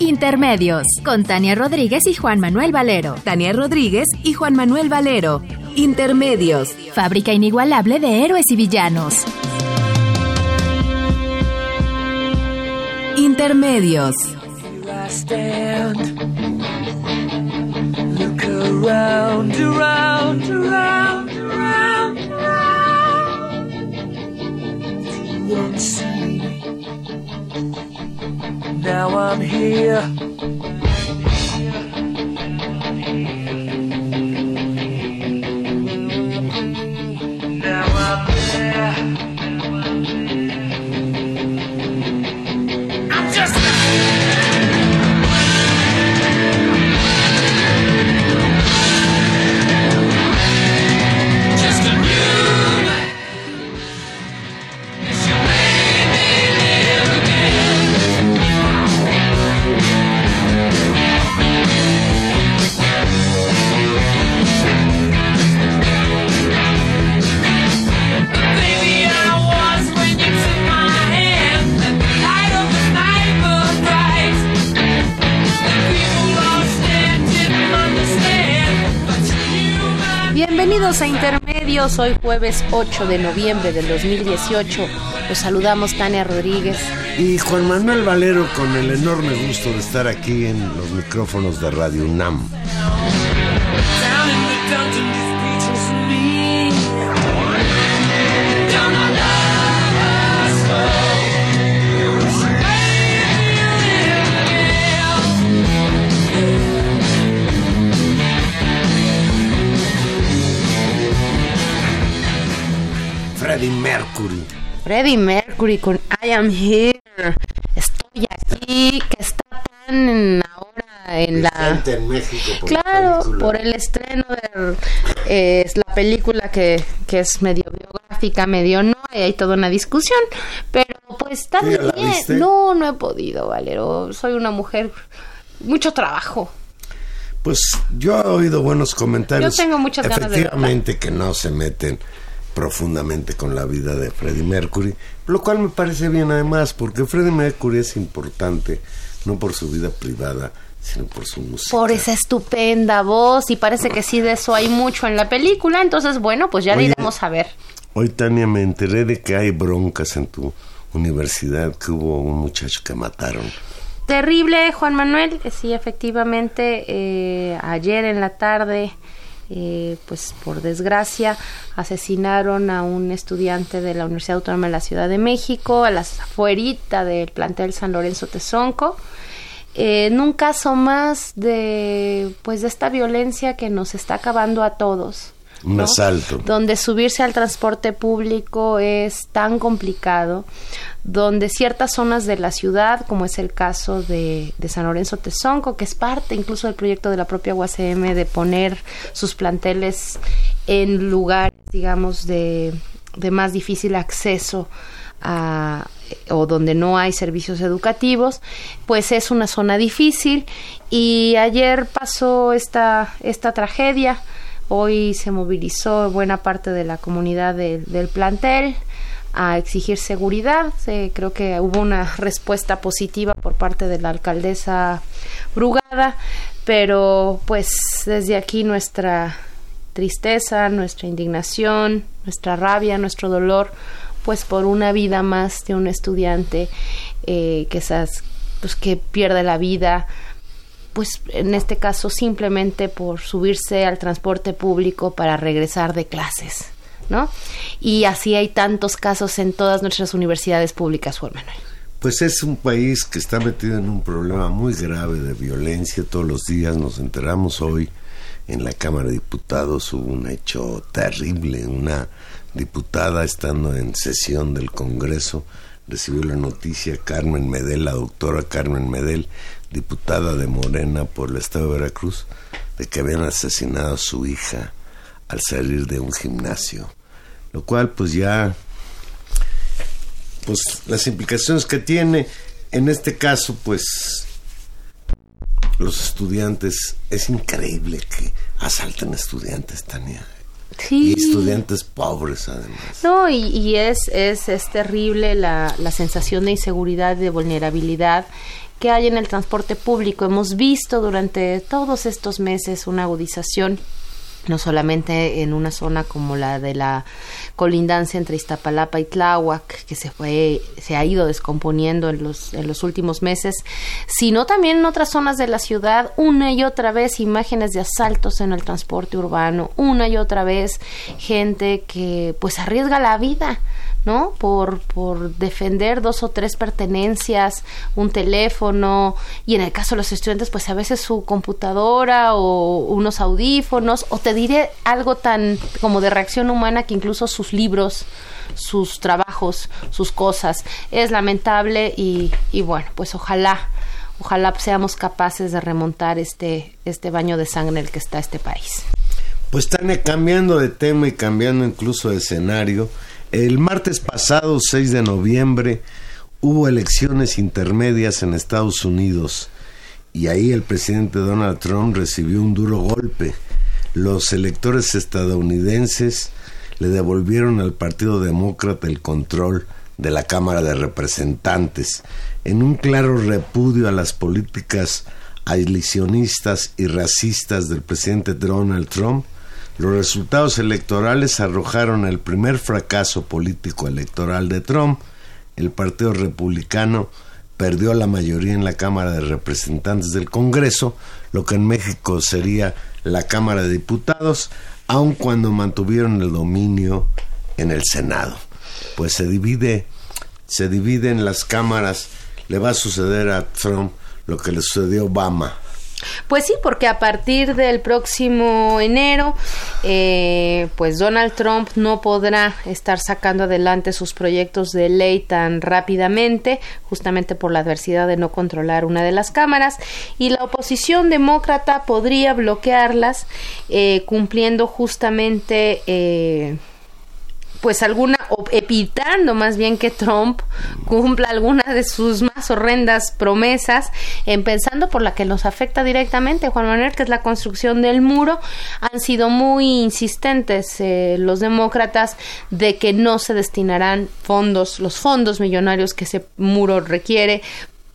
Intermedios. Con Tania Rodríguez y Juan Manuel Valero. Tania Rodríguez y Juan Manuel Valero. Intermedios. Fábrica inigualable de héroes y villanos. Intermedios. Look Now I'm here. Bienvenidos a Intermedios, hoy jueves 8 de noviembre del 2018. Los saludamos Tania Rodríguez. Y Juan Manuel Valero con el enorme gusto de estar aquí en los micrófonos de Radio UNAM. Freddie Mercury. Freddie Mercury con I Am Here. Estoy aquí, que está tan en ahora en la... Presente en México por la Claro, por el estreno de eh, es la película que, que es medio biográfica, medio no, y hay toda una discusión, pero pues está ¿Tú muy ya la bien. viste? No, no he podido, Valero. Soy una mujer, mucho trabajo. Pues yo he oído buenos comentarios. Yo tengo muchas ganas de Efectivamente que no se meten profundamente con la vida de Freddie Mercury, lo cual me parece bien además, porque Freddie Mercury es importante no por su vida privada, sino por su música. Por esa estupenda voz, y parece que sí de eso hay mucho en la película, entonces bueno, pues ya le Oye. iremos a ver. Hoy, Tania, me enteré de que hay broncas en tu universidad, que hubo un muchacho que mataron. Terrible, Juan Manuel. Sí, efectivamente, eh, ayer en la tarde, eh, pues por desgracia, asesinaron a un estudiante de la Universidad Autónoma de la Ciudad de México, a las afuerita del plantel San Lorenzo Tezonco. Eh, en un caso más de, pues, de esta violencia que nos está acabando a todos. Un ¿no? asalto. donde subirse al transporte público es tan complicado, donde ciertas zonas de la ciudad, como es el caso de, de San Lorenzo Tezonco, que es parte incluso del proyecto de la propia UACM de poner sus planteles en lugares, digamos, de, de más difícil acceso a, o donde no hay servicios educativos, pues es una zona difícil y ayer pasó esta, esta tragedia. Hoy se movilizó buena parte de la comunidad de- del plantel a exigir seguridad. Se- creo que hubo una respuesta positiva por parte de la alcaldesa Brugada, pero pues desde aquí nuestra tristeza, nuestra indignación, nuestra rabia, nuestro dolor, pues por una vida más de un estudiante eh, que, esas, pues, que pierde la vida pues en este caso simplemente por subirse al transporte público para regresar de clases, ¿no? Y así hay tantos casos en todas nuestras universidades públicas, Juan Manuel. Pues es un país que está metido en un problema muy grave de violencia. Todos los días nos enteramos hoy en la Cámara de Diputados hubo un hecho terrible. Una diputada estando en sesión del Congreso recibió la noticia Carmen Medel, la doctora Carmen Medel, diputada de Morena por el estado de Veracruz, de que habían asesinado a su hija al salir de un gimnasio. Lo cual pues ya pues las implicaciones que tiene en este caso pues los estudiantes es increíble que asalten estudiantes Tania Sí. y estudiantes pobres además No, y, y es, es, es terrible la, la sensación de inseguridad, de vulnerabilidad que hay en el transporte público. Hemos visto durante todos estos meses una agudización no solamente en una zona como la de la colindancia entre Iztapalapa y Tláhuac, que se fue, se ha ido descomponiendo en los, en los últimos meses, sino también en otras zonas de la ciudad, una y otra vez imágenes de asaltos en el transporte urbano, una y otra vez gente que pues arriesga la vida, ¿no? Por, defender dos o tres pertenencias, un teléfono, y en el caso de los estudiantes, pues a veces su computadora o unos audífonos, o te diré algo tan como de reacción humana que incluso sus libros, sus trabajos, sus cosas. Es lamentable y, y bueno, pues ojalá, ojalá seamos capaces de remontar este, este baño de sangre en el que está este país. Pues Tania, cambiando de tema y cambiando incluso de escenario, el martes pasado, 6 de noviembre, hubo elecciones intermedias en Estados Unidos y ahí el presidente Donald Trump recibió un duro golpe. Los electores estadounidenses le devolvieron al Partido Demócrata el control de la Cámara de Representantes en un claro repudio a las políticas aislacionistas y racistas del presidente Donald Trump. Los resultados electorales arrojaron el primer fracaso político electoral de Trump. El Partido Republicano perdió la mayoría en la Cámara de Representantes del Congreso, lo que en México sería la Cámara de Diputados, aun cuando mantuvieron el dominio en el Senado. Pues se divide, se divide en las cámaras, le va a suceder a Trump lo que le sucedió a Obama. Pues sí, porque a partir del próximo enero, eh, pues Donald Trump no podrá estar sacando adelante sus proyectos de ley tan rápidamente, justamente por la adversidad de no controlar una de las cámaras, y la oposición demócrata podría bloquearlas, eh, cumpliendo justamente... Eh, pues alguna, o evitando más bien que Trump cumpla alguna de sus más horrendas promesas, empezando por la que nos afecta directamente, Juan Manuel, que es la construcción del muro, han sido muy insistentes eh, los demócratas de que no se destinarán fondos, los fondos millonarios que ese muro requiere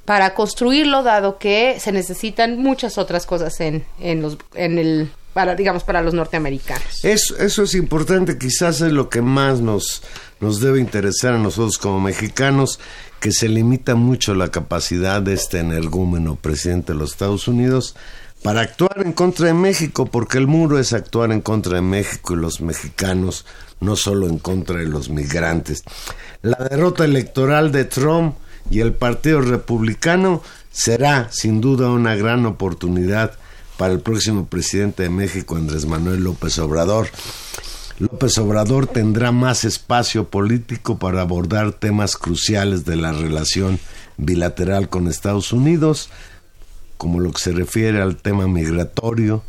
para construirlo, dado que se necesitan muchas otras cosas en, en, los, en el para digamos para los norteamericanos. Eso, eso es importante, quizás es lo que más nos, nos debe interesar a nosotros como mexicanos, que se limita mucho la capacidad de este energúmeno presidente de los Estados Unidos para actuar en contra de México, porque el muro es actuar en contra de México y los mexicanos, no solo en contra de los migrantes. La derrota electoral de Trump y el Partido Republicano será sin duda una gran oportunidad para el próximo presidente de México, Andrés Manuel López Obrador. López Obrador tendrá más espacio político para abordar temas cruciales de la relación bilateral con Estados Unidos, como lo que se refiere al tema migratorio,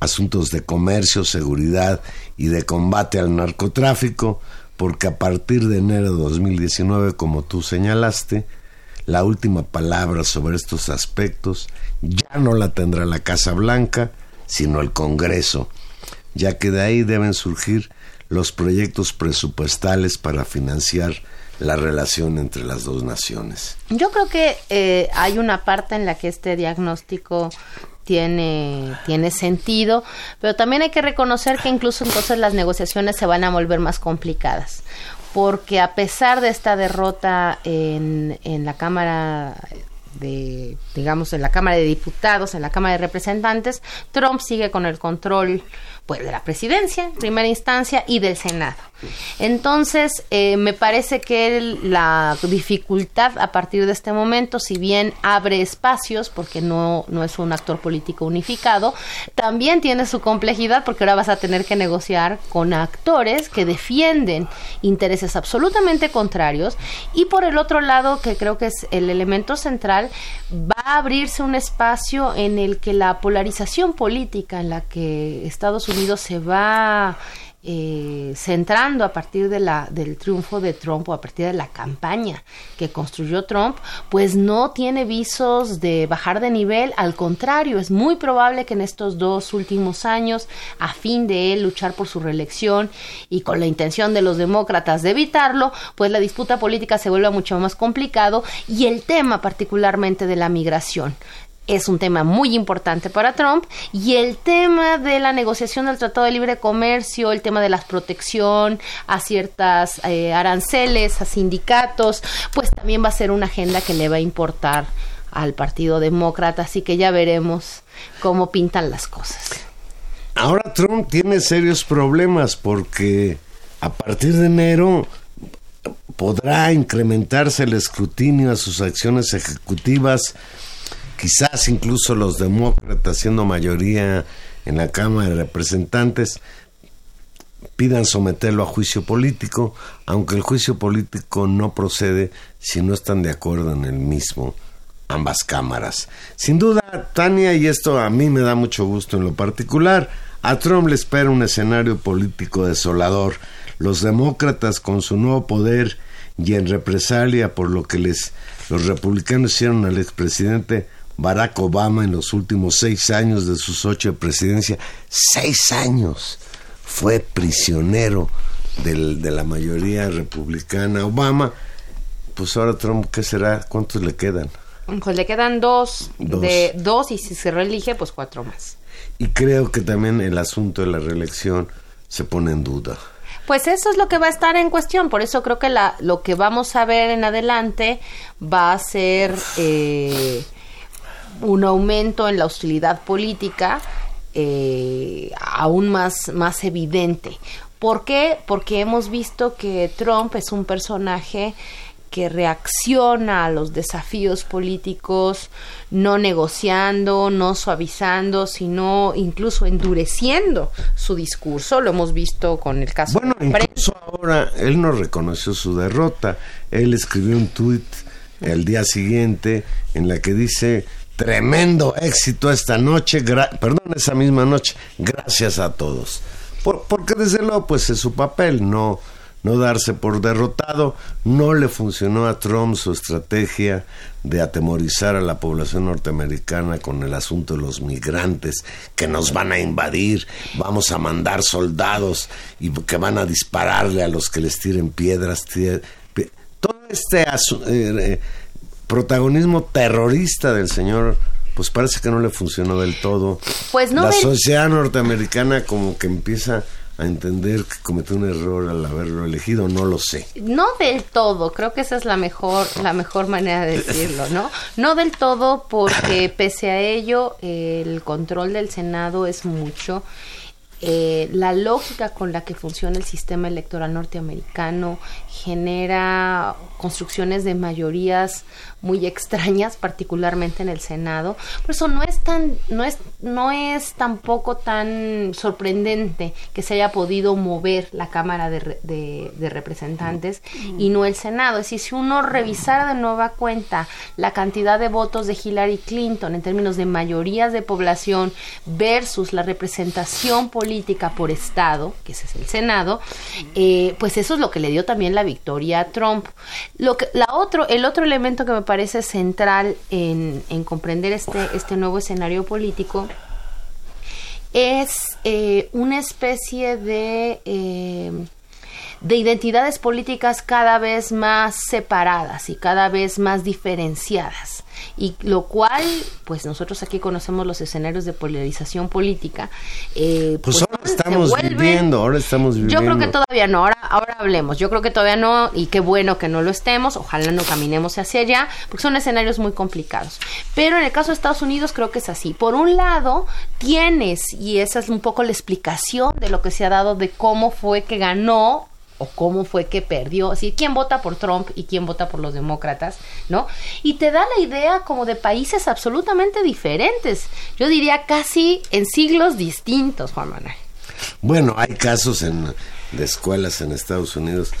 asuntos de comercio, seguridad y de combate al narcotráfico, porque a partir de enero de 2019, como tú señalaste, la última palabra sobre estos aspectos ya no la tendrá la Casa Blanca, sino el Congreso, ya que de ahí deben surgir los proyectos presupuestales para financiar la relación entre las dos naciones. Yo creo que eh, hay una parte en la que este diagnóstico tiene, tiene sentido, pero también hay que reconocer que incluso entonces las negociaciones se van a volver más complicadas, porque a pesar de esta derrota en, en la Cámara de, digamos, en la Cámara de Diputados, en la Cámara de Representantes, Trump sigue con el control pues de la presidencia en primera instancia y del Senado. Entonces, eh, me parece que la dificultad a partir de este momento, si bien abre espacios, porque no, no es un actor político unificado, también tiene su complejidad porque ahora vas a tener que negociar con actores que defienden intereses absolutamente contrarios y por el otro lado, que creo que es el elemento central, va a abrirse un espacio en el que la polarización política en la que Estados Unidos se va eh, centrando a partir de la, del triunfo de Trump o a partir de la campaña que construyó Trump, pues no tiene visos de bajar de nivel, al contrario, es muy probable que en estos dos últimos años, a fin de él luchar por su reelección y con la intención de los demócratas de evitarlo, pues la disputa política se vuelve mucho más complicado y el tema particularmente de la migración es un tema muy importante para Trump y el tema de la negociación del Tratado de Libre Comercio, el tema de la protección a ciertas eh, aranceles, a sindicatos, pues también va a ser una agenda que le va a importar al Partido Demócrata, así que ya veremos cómo pintan las cosas. Ahora Trump tiene serios problemas porque a partir de enero podrá incrementarse el escrutinio a sus acciones ejecutivas, quizás incluso los demócratas siendo mayoría en la Cámara de Representantes pidan someterlo a juicio político, aunque el juicio político no procede si no están de acuerdo en el mismo ambas cámaras. Sin duda, Tania, y esto a mí me da mucho gusto en lo particular, a Trump le espera un escenario político desolador. Los demócratas con su nuevo poder y en represalia por lo que les los republicanos hicieron al expresidente Barack Obama en los últimos seis años de sus ocho de presidencia, seis años fue prisionero del- de la mayoría republicana Obama, pues ahora Trump, ¿qué será? ¿Cuántos le quedan? Pues le quedan dos, Dos. de dos y si se reelige, pues cuatro más. Y creo que también el asunto de la reelección se pone en duda. Pues eso es lo que va a estar en cuestión, por eso creo que la, lo que vamos a ver en adelante va a ser eh, un aumento en la hostilidad política eh, aún más, más evidente. ¿Por qué? Porque hemos visto que Trump es un personaje que reacciona a los desafíos políticos no negociando, no suavizando, sino incluso endureciendo su discurso. Lo hemos visto con el caso Bueno, de incluso ahora él no reconoció su derrota. Él escribió un tuit el día siguiente en la que dice tremendo éxito esta noche, perdón, esa misma noche, gracias a todos. Por- porque desde luego pues es su papel, no no darse por derrotado, no le funcionó a Trump su estrategia de atemorizar a la población norteamericana con el asunto de los migrantes que nos van a invadir, vamos a mandar soldados y que van a dispararle a los que les tiren piedras. Todo este asu- eh, eh, protagonismo terrorista del señor, pues parece que no le funcionó del todo. Pues no La del- sociedad norteamericana como que empieza a entender que cometió un error al haberlo elegido, no lo sé. No del todo, creo que esa es la mejor, la mejor manera de decirlo, ¿no? No del todo porque pese a ello el control del Senado es mucho. Eh, la lógica con la que funciona el sistema electoral norteamericano genera construcciones de mayorías muy extrañas, particularmente en el Senado. Por eso no es tan, no es, no es tampoco tan sorprendente que se haya podido mover la Cámara de, de- de Representantes y no el Senado. Es decir, si uno revisara de nueva cuenta la cantidad de votos de Hillary Clinton en términos de mayorías de población versus la representación política por Estado, que ese es el Senado, eh, pues eso es lo que le dio también la victoria a Trump. Lo que, la otro, el otro elemento que me parece central en, en comprender este, este nuevo escenario político es eh, una especie de, eh, de identidades políticas cada vez más separadas y cada vez más diferenciadas y lo cual pues nosotros aquí conocemos los escenarios de polarización política eh, Pues ahora se estamos viviendo, ahora estamos yo creo que viviendo. todavía no, ahora, ahora hablemos. Yo creo que todavía no, y qué bueno que no lo estemos, ojalá no caminemos hacia allá, porque son escenarios muy complicados. Pero en el caso de Estados Unidos creo que es así. Por un lado, tienes, y esa es un poco la explicación de lo que se ha dado de cómo fue que ganó o cómo fue que perdió, así quién vota por Trump y quién vota por los demócratas, ¿no? Y te da la idea como de países absolutamente diferentes. Yo diría casi en siglos distintos, Juan Manuel. Bueno, hay casos en, de escuelas en Estados Unidos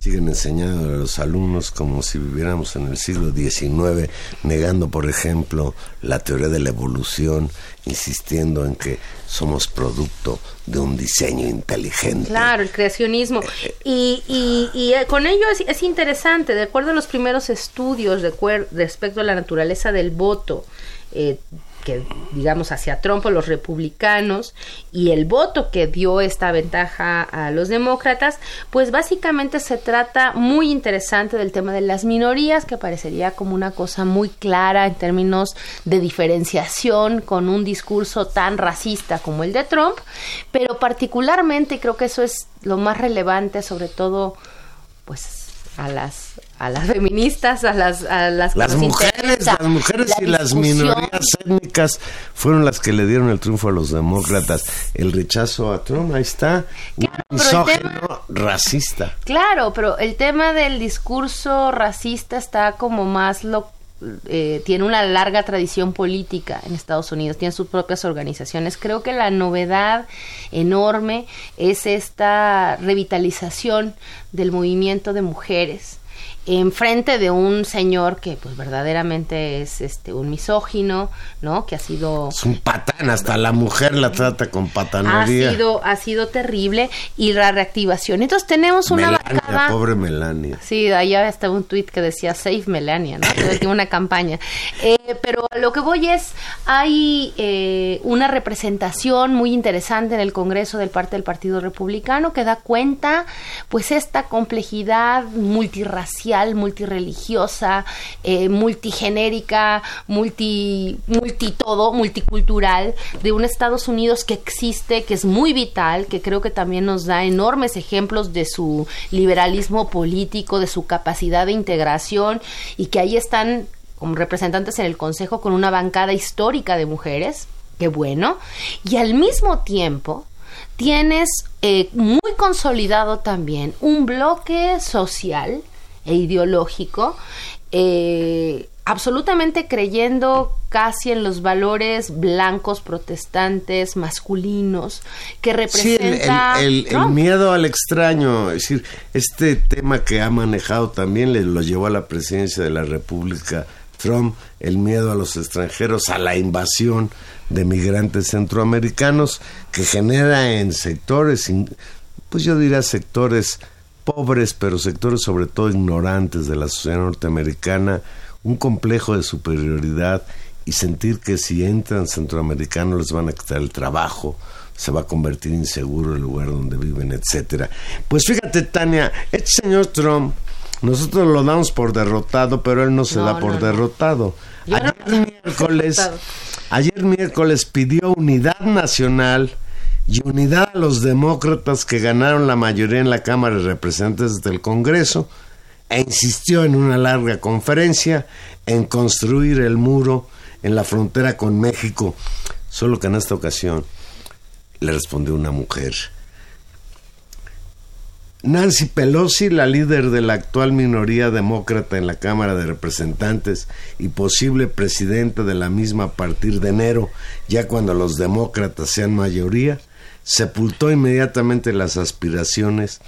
siguen enseñando a los alumnos como si viviéramos en el siglo XIX, negando, por ejemplo, la teoría de la evolución, insistiendo en que somos producto de un diseño inteligente. Claro, el creacionismo. Y, y, y, eh, con ello es, es interesante, de acuerdo a los primeros estudios de respecto a la naturaleza del voto, eh, que digamos hacia Trump o los republicanos y el voto que dio esta ventaja a los demócratas, pues básicamente se trata muy interesante del tema de las minorías, que parecería como una cosa muy clara en términos de diferenciación con un discurso tan racista como el de Trump, pero particularmente creo que eso es lo más relevante, sobre todo pues a las a las feministas, a las a las Las mujeres, las mujeres la y las minorías étnicas fueron las que le dieron el triunfo a los demócratas. El rechazo a Trump, ahí está, Claro, tema- racista. Claro, pero el tema del discurso racista está como más lo eh, tiene una larga tradición política en Estados Unidos, tiene sus propias organizaciones. Creo que la novedad enorme es esta revitalización del movimiento de mujeres en frente de un señor que pues verdaderamente es este un misógino, ¿no? Que ha sido Es un patán, hasta la mujer la trata con ha patanería. sido ha sido terrible y la reactivación. Entonces tenemos una Melania, pobre Melania. Sí, allá estaba un tweet que decía Save Melania, ¿no? Tiempo una campaña. Eh, pero a lo que voy es, hay eh, una representación muy interesante en el Congreso del parte del Partido Republicano que da cuenta, pues, esta complejidad multirracial, multireligiosa, eh, multigenérica, multi, multi todo, multicultural, de un Estados Unidos que existe, que es muy vital, que creo que también nos da enormes ejemplos de su liberalismo político, de su capacidad de integración y que ahí están como representantes en el Consejo con una bancada histórica de mujeres, qué bueno, y al mismo tiempo tienes eh, muy consolidado también un bloque social e ideológico eh, absolutamente creyendo casi en los valores blancos protestantes masculinos que Sí, el, representa el- el- el Trump. miedo al extraño, es decir, este tema que ha manejado también le lo llevó a la presidencia de la República Trump, el miedo a los extranjeros, a la invasión de migrantes centroamericanos que genera en sectores, pues yo diría sectores pobres, pero sectores sobre todo ignorantes de la sociedad norteamericana, un complejo de superioridad y sentir que si entran centroamericanos les van a quitar el trabajo, se va a convertir inseguro el lugar donde viven, etcétera. Pues fíjate, Tania, este señor Trump, nosotros lo damos por derrotado, pero él no se No, da por no, derrotado. No Ayer miércoles, derrotado. ayer miércoles pidió unidad nacional y unidad a los demócratas que ganaron la mayoría en la Cámara de Representantes del Congreso e insistió en una larga conferencia en construir el muro en la frontera con México, solo que en esta ocasión le respondió una mujer. Nancy Pelosi, la líder de la actual minoría demócrata en la Cámara de Representantes y posible presidenta de la misma a partir de enero, ya cuando los demócratas sean mayoría, sepultó inmediatamente las aspiraciones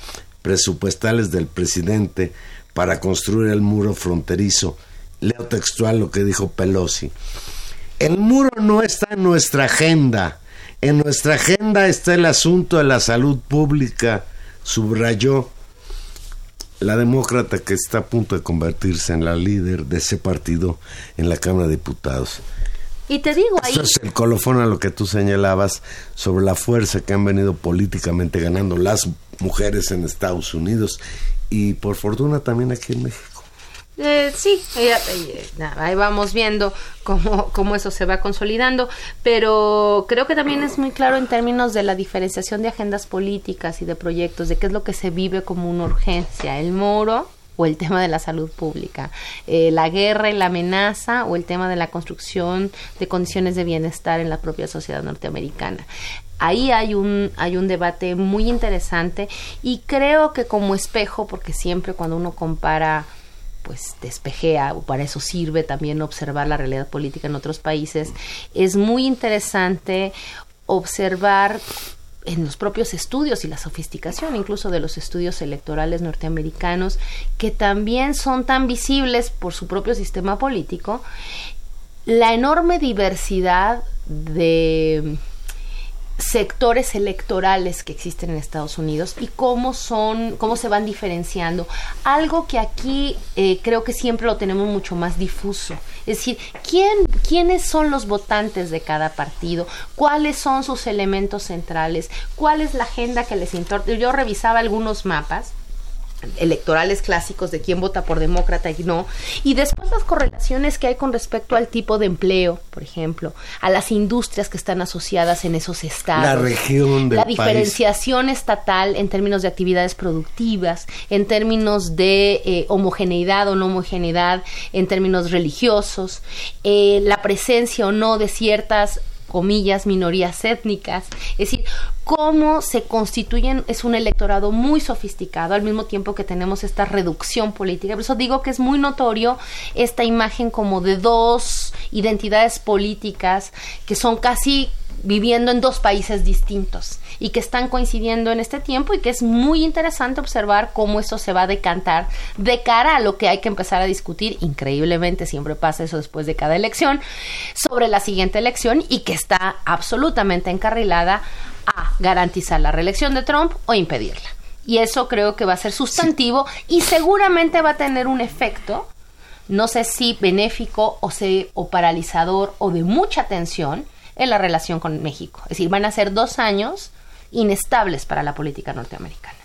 presupuestales del presidente para construir el muro fronterizo. Leo textual lo que dijo Pelosi. El muro no está en nuestra agenda. En nuestra agenda está el asunto de la salud pública, subrayó la demócrata que está a punto de convertirse en la líder de ese partido en la Cámara de Diputados. Y te digo, ahí Esto es el colofón a lo que tú señalabas sobre la fuerza que han venido políticamente ganando las mujeres en Estados Unidos y por fortuna también aquí en México. Eh, sí, eh, eh, nada, ahí vamos viendo cómo, cómo eso se va consolidando, pero creo que también es muy claro en términos de la diferenciación de agendas políticas y de proyectos, de qué es lo que se vive como una urgencia, el moro o el tema de la salud pública, eh, la guerra y la amenaza o el tema de la construcción de condiciones de bienestar en la propia sociedad norteamericana. Ahí hay un, hay un debate muy interesante y creo que como espejo, porque siempre cuando uno compara pues despejea, o para eso sirve también observar la realidad política en otros países, es muy interesante observar en los propios estudios y la sofisticación incluso de los estudios electorales norteamericanos, que también son tan visibles por su propio sistema político, la enorme diversidad de sectores electorales que existen en Estados Unidos y cómo son, cómo se van diferenciando. Algo que aquí eh, creo que siempre lo tenemos mucho más difuso. Es decir, ¿quién, quiénes son los votantes de cada partido, cuáles son sus elementos centrales, cuál es la agenda que les importa. Yo revisaba algunos mapas electorales clásicos de quién vota por demócrata y no, y después las correlaciones que hay con respecto al tipo de empleo, por ejemplo, a las industrias que están asociadas en esos estados, La región del la país. diferenciación estatal en términos de actividades productivas, en términos de eh, homogeneidad o no homogeneidad, en términos religiosos, eh, la presencia o no de ciertas comillas, minorías étnicas, es decir, cómo se constituyen, es un electorado muy sofisticado, al mismo tiempo que tenemos esta reducción política. Por eso digo que es muy notorio esta imagen como de dos identidades políticas que son casi viviendo en dos países distintos y que están coincidiendo en este tiempo y que es muy interesante observar cómo eso se va a decantar de cara a lo que hay que empezar a discutir, increíblemente siempre pasa eso después de cada elección, sobre la siguiente elección y que está absolutamente encarrilada a garantizar la reelección de Trump o impedirla. Y eso creo que va a ser sustantivo y seguramente va a tener un efecto, no sé si benéfico o, se, o paralizador o de mucha tensión en la relación con México. Es decir, van a ser dos años inestables para la política norteamericana.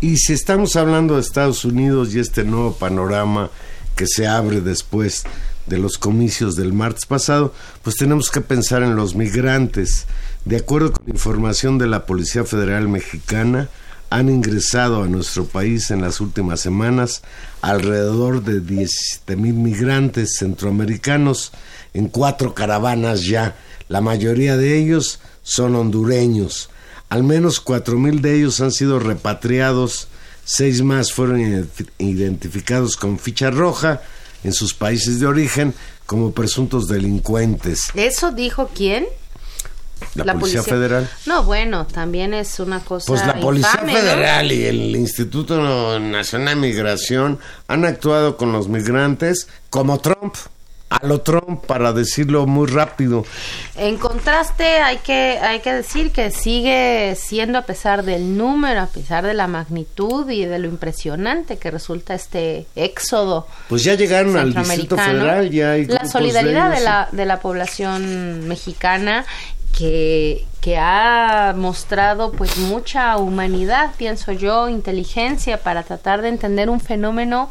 Y si estamos hablando de Estados Unidos y este nuevo panorama que se abre después de los comicios del martes pasado, pues tenemos que pensar en los migrantes. De acuerdo con información de la Policía Federal Mexicana, han ingresado a nuestro país en las últimas semanas alrededor de 17 mil migrantes centroamericanos en cuatro caravanas ya. La mayoría de ellos son hondureños. Al menos cuatro mil de ellos han sido repatriados, seis más fueron ident- identificados con ficha roja en sus países de origen como presuntos delincuentes. ¿Eso dijo quién? La, Policía, Federal. No, bueno, también es una cosa. Pues la Policía infame, ¿no? Federal y el Instituto Nacional de Migración han actuado con los migrantes como Trump, a lo Trump, para decirlo muy rápido. En contraste, hay que, hay que decir que sigue siendo, a pesar del número, a pesar de la magnitud y de lo impresionante que resulta este éxodo Pues ya llegaron al Distrito Federal, ya hay la solidaridad de, ellos, la, de la población mexicana que, que ha mostrado pues mucha humanidad, pienso yo, inteligencia para tratar de entender un fenómeno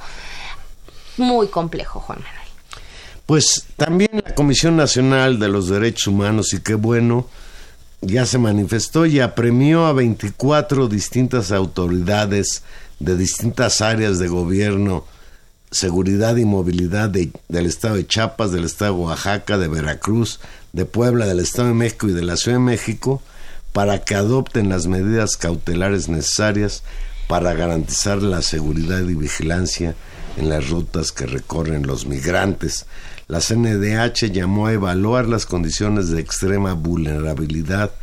muy complejo, Juan Manuel. Pues también la Comisión Nacional de los Derechos Humanos, y qué bueno, ya se manifestó y apremió a 24 distintas autoridades de distintas áreas de gobierno, seguridad y movilidad de- del estado de Chiapas, del estado de Oaxaca, de Veracruz, de Puebla, del estado de México y de la Ciudad de México para que adopten las medidas cautelares necesarias para garantizar la seguridad y vigilancia en las rutas que recorren los migrantes. La CNDH llamó a evaluar las condiciones de extrema vulnerabilidad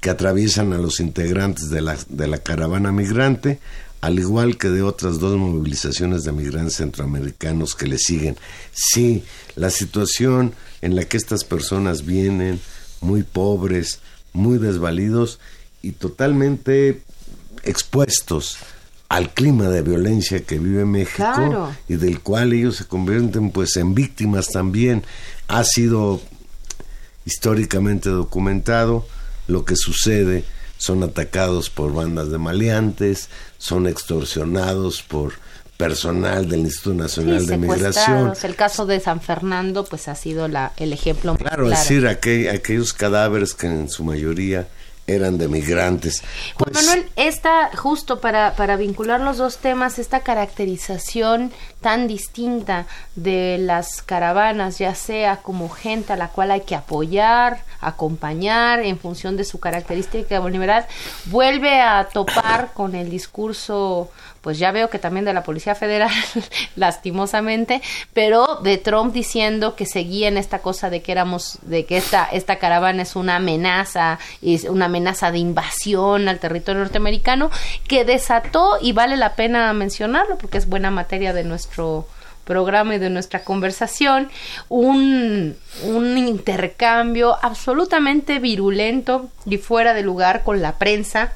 que atraviesan a los integrantes de la, de la caravana migrante, al igual que de otras dos movilizaciones de migrantes centroamericanos que le siguen. Sí, la situación en la que estas personas vienen, muy pobres, muy desvalidos y totalmente expuestos al clima de violencia que vive México Claro. y del cual ellos se convierten pues en víctimas también ha sido históricamente documentado lo que sucede. Son atacados por bandas de maleantes, son extorsionados por personal del Instituto Nacional Sí, de Migración. El caso de San Fernando, pues ha sido la, el ejemplo más Claro, es decir, aquel- aquellos cadáveres que en su mayoría eran de migrantes. Juan Pues, Manuel, esta, justo para, para vincular los dos temas, esta caracterización tan distinta de las caravanas, ya sea como gente a la cual hay que apoyar, acompañar en función de su característica vulnerabilidad, vuelve a topar con el discurso, pues ya veo que también de la Policía Federal, lastimosamente, pero de Trump diciendo que seguía en esta cosa de que éramos, de que esta, esta caravana es una amenaza, es una amenaza de invasión al territorio norteamericano, que desató, y vale la pena mencionarlo porque es buena materia de nuestro programa y de nuestra conversación, un, un intercambio absolutamente virulento y fuera de lugar con la prensa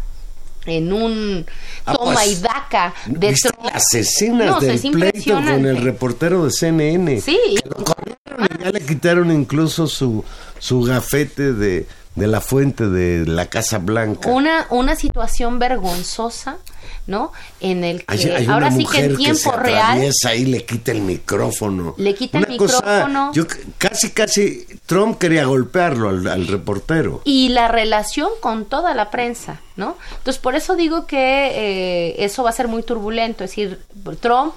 en un Ah, toma pues, y daca de ¿Viste Trump. las escenas No, del es pleito con el reportero de CNN? Sí. Que lo corrieron y ya le quitaron incluso su, su gafete de, de la fuente de la Casa Blanca. una, una situación vergonzosa, ¿no? En el que Hay, hay una ahora sí que en tiempo se real y le quita el micrófono. Le quita el Una cosa- micrófono. yo c- casi, casi, Trump quería golpearlo al, al reportero. y la relación con toda la prensa, ¿no? Entonces, por eso digo que eh, eso va a ser muy turbulento. Es decir, Trump,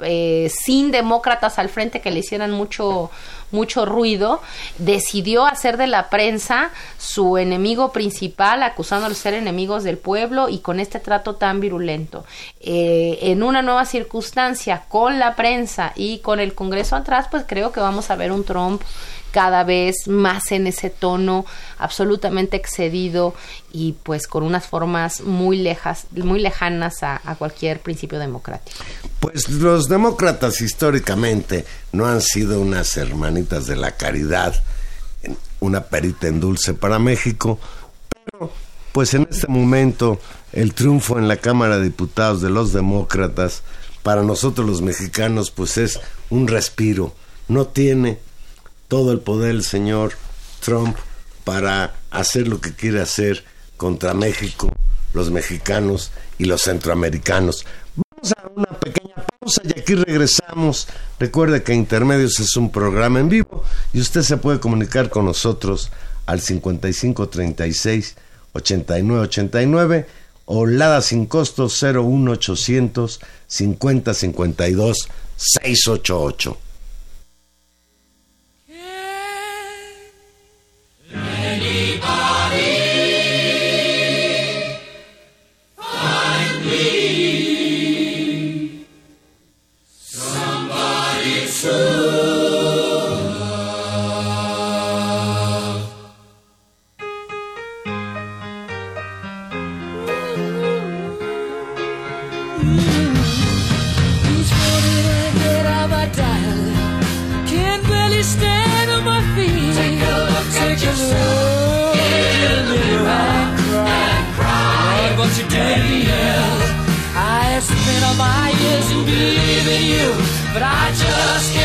eh, sin demócratas al frente que le hicieran mucho, mucho ruido, decidió hacer de la prensa su enemigo principal, acusándolos de ser enemigos del pueblo y con este trato tan virulento. Eh, en una nueva circunstancia, con la prensa y con el Congreso atrás, pues creo que vamos a ver un Trump cada vez más en ese tono absolutamente excedido y pues con unas formas muy lejas, muy lejanas a, a cualquier principio democrático. Pues los demócratas históricamente no han sido unas hermanitas de la caridad, una perita en dulce para México, pero pues en este momento el triunfo en la Cámara de Diputados de los demócratas para nosotros los mexicanos pues es un respiro. No tiene todo el poder el señor Trump para hacer lo que quiere hacer contra México, los mexicanos y los centroamericanos. Vamos a una pequeña pausa y aquí regresamos. Recuerde que Intermedios es un programa en vivo y usted se puede comunicar con nosotros al 5536 8989 o Lada sin costo 01800 5052 688. But I just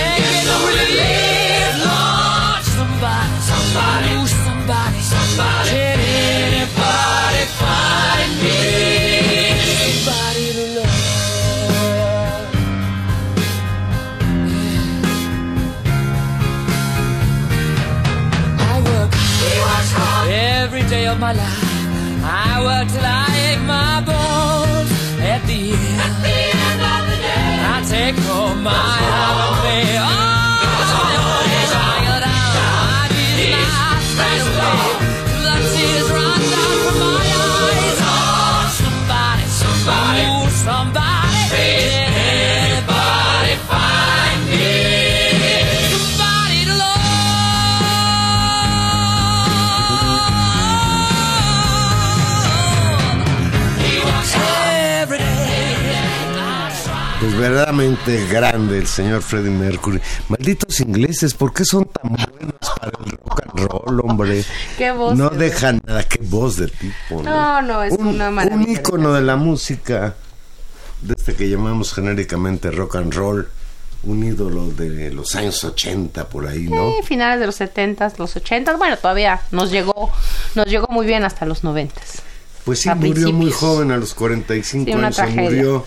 grande el señor Freddie Mercury. Malditos ingleses, ¿por qué son tan buenos para el rock and roll, hombre? Qué voz, No de dejan nada, qué voz de tipo. No, no, es un, una maravilla. Un ícono de la música, de este que llamamos genéricamente rock and roll, un ídolo de los años 80 por ahí, ¿no? Eh, finales de los 70, los 80, bueno, todavía nos llegó, nos llegó muy bien hasta los 90. Pues sí, murió muy joven, a los 45 Sí, años, murió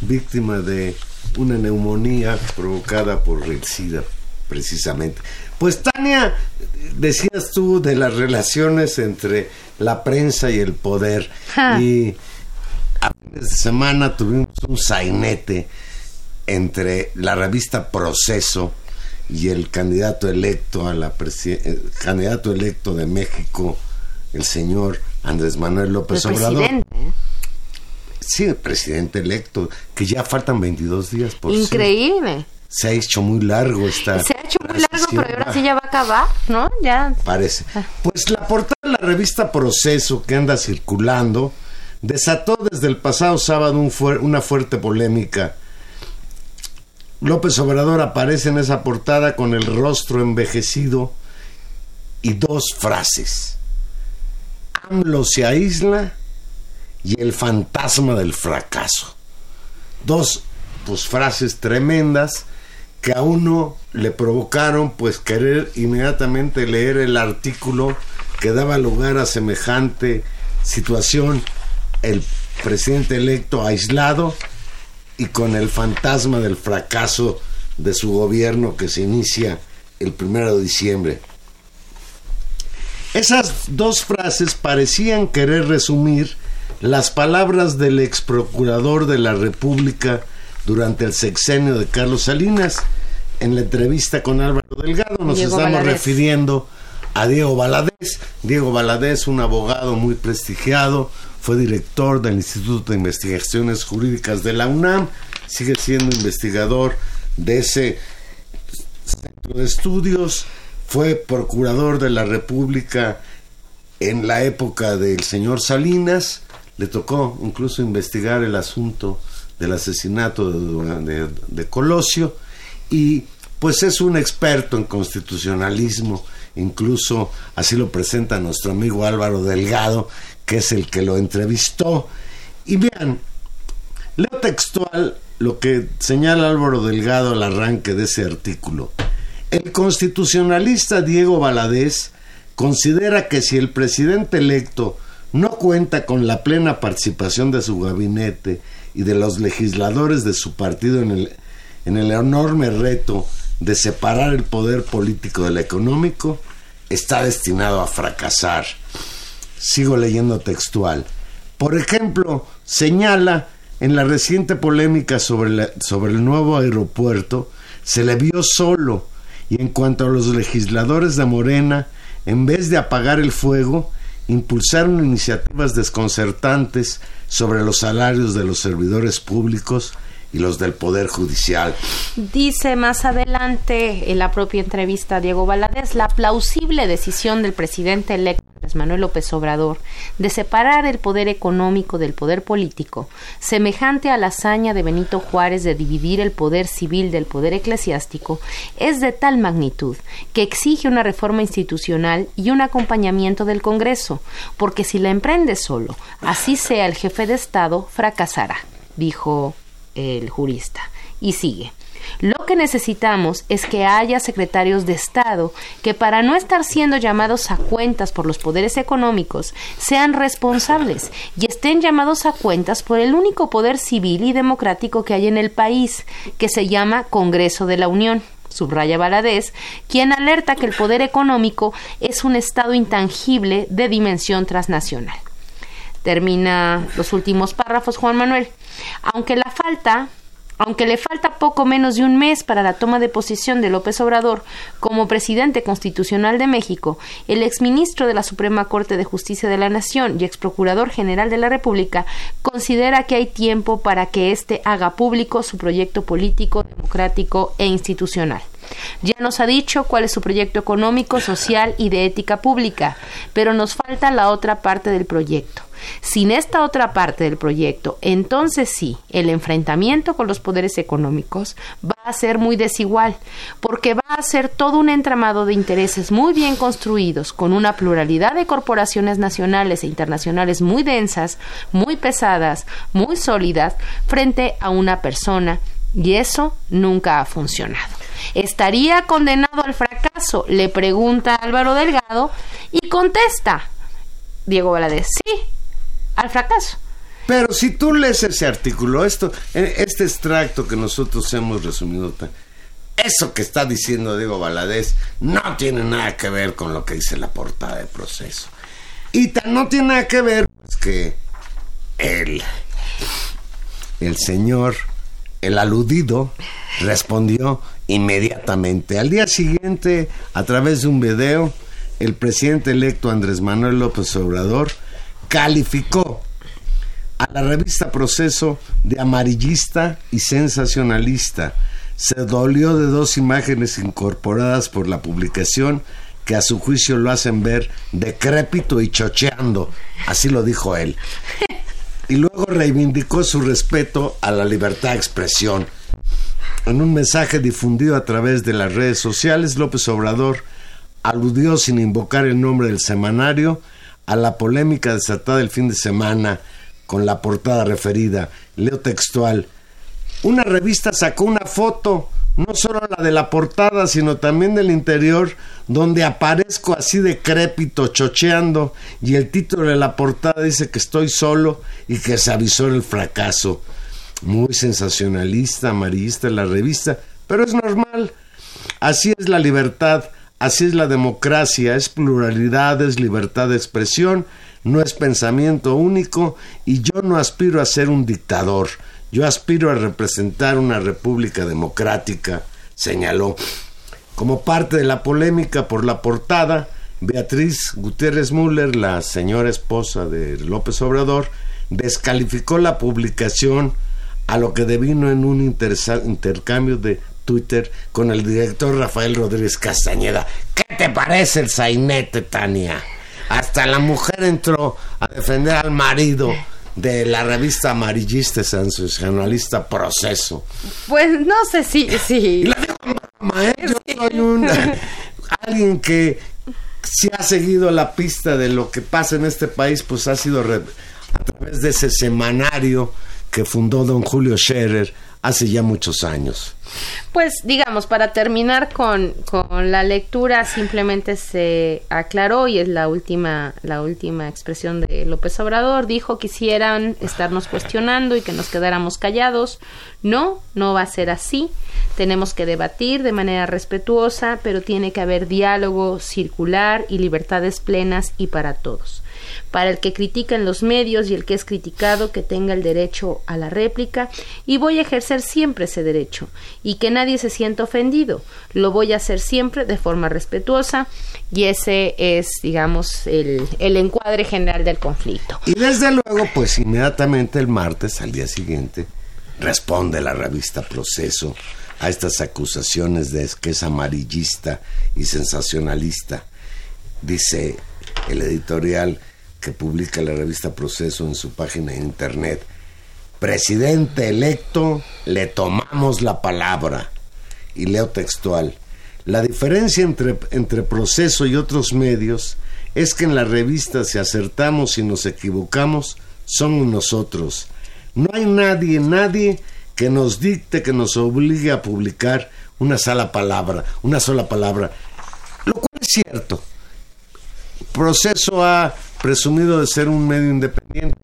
víctima de una neumonía provocada por el SIDA, precisamente. Pues Tania, decías tú de las relaciones entre la prensa y el poder. Ja. Y a fines de semana tuvimos un sainete entre la revista Proceso y el candidato electo a la el candidato electo de México, el señor Andrés Manuel López El Obrador. presidente. Sí, el presidente electo, que ya faltan 22 días por. Increíble. Se ha hecho muy largo esta Se ha hecho muy largo, pero ahora sí ya va a acabar, ¿no? Ya. Parece. Ah. Pues la portada de la revista Proceso que anda circulando desató desde el pasado sábado un fuer- una fuerte polémica. López Obrador aparece en esa portada con el rostro envejecido y dos frases. AMLO se aísla y el fantasma del fracaso. Dos pues frases tremendas que a uno le provocaron pues querer inmediatamente leer el artículo que daba lugar a semejante situación el presidente electo aislado y con el fantasma del fracaso de su gobierno que se inicia el primero de diciembre. Esas dos frases parecían querer resumir las palabras del ex procurador de la República durante el sexenio de Carlos Salinas. En la entrevista con Álvaro Delgado nos Diego estamos Valadez. refiriendo a Diego Valadez. Diego Valadez, un abogado muy prestigiado, fue director del Instituto de Investigaciones Jurídicas de la UNAM, sigue siendo investigador de ese centro de estudios, fue procurador de la República en la época del señor Salinas, le tocó incluso investigar el asunto del asesinato de, Colosio y pues es un experto en constitucionalismo, incluso así lo presenta nuestro amigo Álvaro Delgado, que es el que lo entrevistó. Y vean, Leo textual lo que señala Álvaro Delgado al arranque de ese artículo. El constitucionalista Diego Valadez considera que si el presidente electo no cuenta con la plena participación de su gabinete y de los legisladores de su partido en el, en el enorme reto de separar el poder político del económico, está destinado a fracasar. Sigo leyendo textual. Por ejemplo, señala en la reciente polémica sobre, sobre el nuevo aeropuerto, se le vio solo y en cuanto a los legisladores de Morena, en vez de apagar el fuego, impulsaron iniciativas desconcertantes sobre los salarios de los servidores públicos y los del Poder Judicial. Dice más adelante en la propia entrevista a Diego Valadez la plausible decisión del presidente electo Manuel López Obrador de separar el poder económico del poder político, semejante a la hazaña de Benito Juárez de dividir el poder civil del poder eclesiástico, es de tal magnitud que exige una reforma institucional y un acompañamiento del Congreso, porque si la emprende solo, así sea el jefe de Estado, fracasará, dijo el jurista. Y sigue. Lo que necesitamos es que haya secretarios de Estado que para no estar siendo llamados a cuentas por los poderes económicos sean responsables y estén llamados a cuentas por el único poder civil y democrático que hay en el país, que se llama Congreso de la Unión subraya Valadez, quien alerta que el poder económico es un estado intangible de dimensión transnacional. Termina los últimos párrafos Juan Manuel. Aunque la falta, aunque le falta poco menos de un mes para la toma de posición de López Obrador como presidente constitucional de México, el exministro de la Suprema Corte de Justicia de la Nación y exprocurador general de la República considera que hay tiempo para que éste haga público su proyecto político, democrático e institucional. Ya nos ha dicho cuál es su proyecto económico, social y de ética pública, pero nos falta la otra parte del proyecto. Sin esta otra parte del proyecto, entonces sí, el enfrentamiento con los poderes económicos va a ser muy desigual, porque va a ser todo un entramado de intereses muy bien construidos, con una pluralidad de corporaciones nacionales e internacionales muy densas, muy pesadas, muy sólidas, frente a una persona Y eso nunca ha funcionado. ¿Estaría condenado al fracaso? Le pregunta Álvaro Delgado y contesta Diego Valadez, sí, al fracaso. Pero si tú lees ese artículo, esto, eh, este extracto que nosotros hemos resumido, eso que está diciendo Diego Valadez no tiene nada que ver con lo que dice la portada de proceso. Y tan no tiene nada que ver pues, que el, el señor, el aludido, respondió inmediatamente. Al día siguiente, a través de un video, el presidente electo Andrés Manuel López Obrador calificó a la revista Proceso de amarillista y sensacionalista. Se dolió de dos imágenes incorporadas por la publicación que a su juicio lo hacen ver decrépito y chocheando. Así lo dijo él. Y luego reivindicó su respeto a la libertad de expresión. En un mensaje difundido a través de las redes sociales, López Obrador aludió sin invocar el nombre del semanario a la polémica desatada el fin de semana con la portada referida. Leo textual. Una revista sacó una foto, no solo la de la portada, sino también del interior, donde aparezco así decrépito, chocheando, y el título de la portada dice que estoy solo y que se avisó el fracaso. Muy sensacionalista, amarillista la revista, pero es normal. Así es la libertad, así es la democracia, es pluralidad, es libertad de expresión, no es pensamiento único y yo no aspiro a ser un dictador, yo aspiro a representar una república democrática, señaló. Como parte de la polémica por la portada, Beatriz Gutiérrez Müller, la señora esposa de López Obrador, descalificó la publicación a lo que devino en un intercambio de Twitter con el director Rafael Rodríguez Castañeda. ¿Qué te parece el sainete, Tania? Hasta la mujer entró a defender al marido de la revista amarillista sensacionalista Proceso. Pues no sé si, si Y la digo broma, ¿eh? Yo soy un alguien que si ha seguido la pista de lo que pasa en este país, pues ha sido re- a través de ese semanario que fundó don Julio Scherer hace ya muchos años. Pues digamos, para terminar con, con la lectura, simplemente se aclaró y es la última, la última expresión de López Obrador. Dijo quisieran estarnos cuestionando y que nos quedáramos callados. No, no va a ser así. Tenemos que debatir de manera respetuosa, pero tiene que haber diálogo circular y libertades plenas y para todos. Para el que critica en los medios y el que es criticado, que tenga el derecho a la réplica y voy a ejercer siempre ese derecho y que nadie se sienta ofendido. Lo voy a hacer siempre de forma respetuosa y ese es, digamos, el, el encuadre general del conflicto. Y desde luego, pues inmediatamente el martes, al día siguiente, responde la revista Proceso a estas acusaciones de que es amarillista y sensacionalista. Dice el editorial que publica la revista Proceso en su página de internet. Presidente electo, le tomamos la palabra. Y leo textual. La diferencia entre, entre Proceso y otros medios es que en la revista si acertamos y nos equivocamos, somos nosotros. No hay nadie, nadie que nos dicte, que nos obligue a publicar una sola palabra, una sola palabra. Lo cual es cierto. Proceso ha presumido de ser un medio independiente,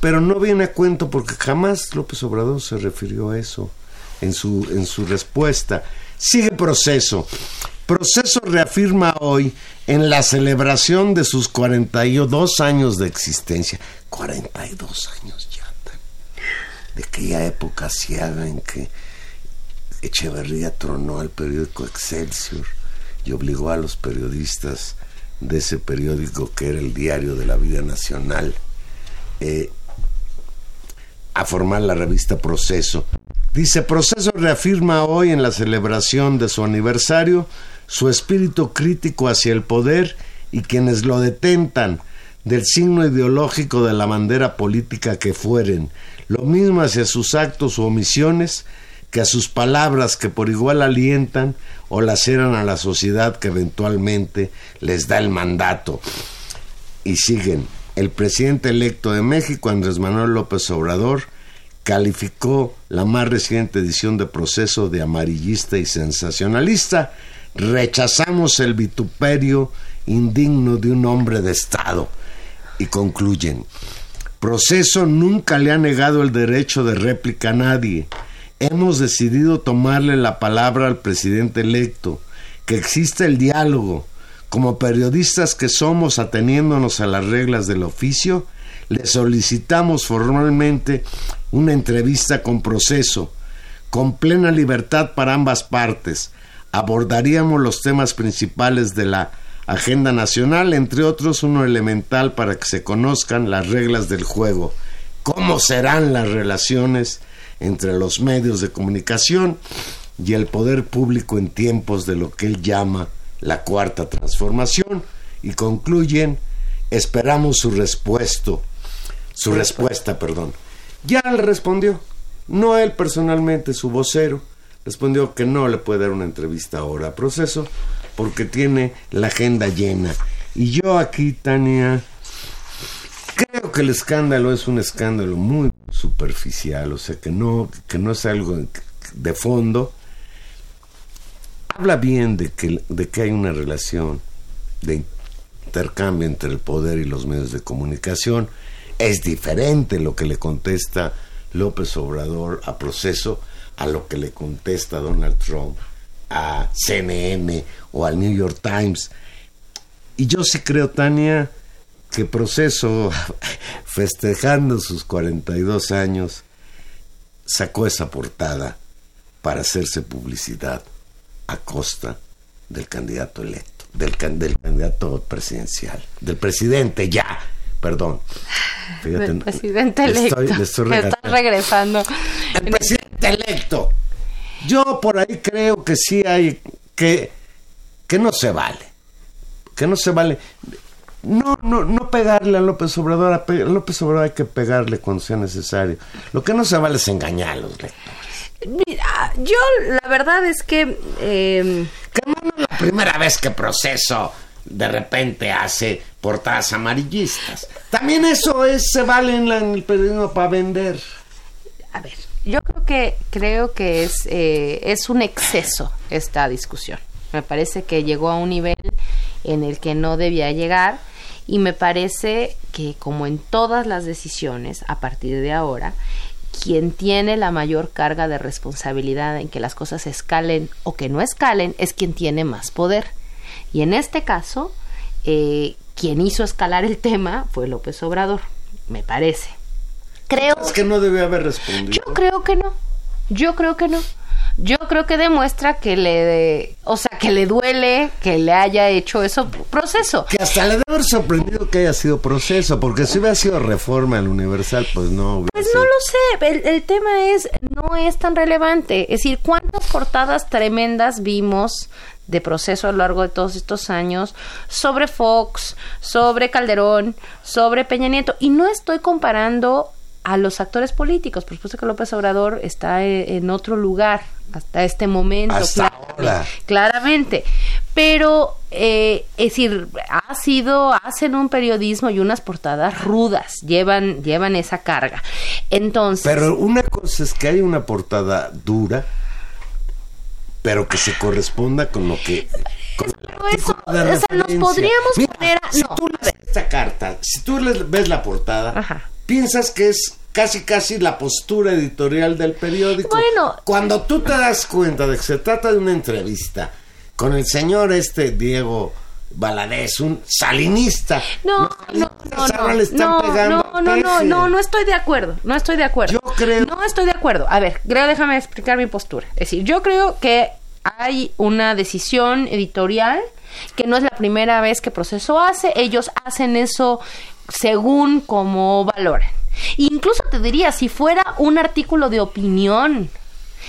pero no viene a cuento porque jamás López Obrador se refirió a eso en su, en su respuesta. Sigue proceso. Proceso reafirma hoy en la celebración de sus 42 años de existencia. 42 años ya. De aquella época asiaga en que Echeverría tronó al periódico Excelsior y obligó a los periodistas de ese periódico que era el diario de la vida nacional eh, a formar la revista Proceso. Dice, Proceso reafirma hoy en la celebración de su aniversario su espíritu crítico hacia el poder y quienes lo detentan del signo ideológico de la bandera política que fueren, lo mismo hacia sus actos u omisiones que a sus palabras que por igual alientan o laceran a la sociedad que eventualmente les da el mandato. Y siguen, el presidente electo de México, Andrés Manuel López Obrador, calificó la más reciente edición de proceso de amarillista y sensacionalista. Rechazamos el vituperio indigno de un hombre de Estado. Y concluyen, proceso nunca le ha negado el derecho de réplica a nadie. Hemos decidido tomarle la palabra al presidente electo, que existe el diálogo. Como periodistas que somos, ateniéndonos a las reglas del oficio, le solicitamos formalmente una entrevista con proceso, con plena libertad para ambas partes. Abordaríamos los temas principales de la agenda nacional, entre otros uno elemental para que se conozcan las reglas del juego, cómo serán las relaciones entre los medios de comunicación y el poder público en tiempos de lo que él llama la cuarta transformación. Y concluyen esperamos su respuesta su respuesta. perdón. Ya le respondió no él personalmente su vocero respondió que no le puede dar una entrevista ahora a proceso porque tiene la agenda llena. Y yo aquí Tania creo que el escándalo es un escándalo muy superficial o sea que no que no es algo de fondo habla bien de que, de que hay una relación de intercambio entre el poder y los medios de comunicación. Es diferente lo que le contesta López Obrador a proceso a lo que le contesta Donald Trump a CNN o al New York Times. Y yo sí creo, Tania, que proceso, festejando sus 42 años, sacó esa portada para hacerse publicidad a costa del candidato electo, del, can- del candidato presidencial, del presidente ya, perdón. Fíjate, Del presidente le electo. estoy- estoy que está regresando. El presidente electo. Yo por ahí creo que sí hay que que no se vale. Que no se vale. No, no, no pegarle a López Obrador. A, pe- a López Obrador hay que pegarle cuando sea necesario. Lo que no se vale es engañar a los lectores. Mira, yo la verdad es que eh, Que no, no es la primera vez que proceso de repente hace portadas amarillistas. También eso es, se vale en, la- en el periodismo para vender. a ver, yo creo que creo que es eh, es un exceso esta discusión. Me parece que llegó a un nivel en el que no debía llegar y me parece que como en todas las decisiones a partir de ahora quien tiene la mayor carga de responsabilidad en que las cosas escalen o que no escalen es quien tiene más poder. Y en este caso, eh, quien hizo escalar el tema fue López Obrador, me parece. Creo Es que no debe haber respondido. yo creo que no. Yo creo que no. Yo creo que demuestra que le, o sea, que le duele que le haya hecho eso proceso. Que hasta le debe haber sorprendido que haya sido proceso, porque si hubiera sido reforma al Universal, pues no Pues no lo sé, el, el tema es, no es tan relevante. Es decir, ¿cuántas portadas tremendas vimos de proceso a lo largo de todos estos años sobre Fox, sobre Calderón, sobre Peña Nieto? Y no estoy comparando a los actores políticos, por supuesto que López Obrador está eh, en otro lugar hasta este momento. Hasta ahora. Claramente. Pero, eh, es decir, ha sido, hacen un periodismo y unas portadas rudas, llevan, llevan esa carga. Entonces, Pero una cosa es que hay una portada dura, pero que se corresponda con lo que. Con Pero eso, o sea, nos podríamos Mira, poner a- Si no, tú lees esta carta, si tú ves la portada, Ajá. Piensas que es casi casi la postura editorial del periódico. Bueno. Cuando tú te das cuenta de que se trata de una entrevista con el señor este Diego Valadez, un salinista. no, no, no, no, le están no, pegando no, no, no, no, no estoy de acuerdo, no estoy de acuerdo. Yo creo- No estoy de acuerdo. A ver, creo, déjame explicar mi postura. Es decir, yo creo que hay una decisión editorial que no es la primera vez que Proceso hace, ellos hacen eso según como valoran. Incluso te diría, si fuera un artículo de opinión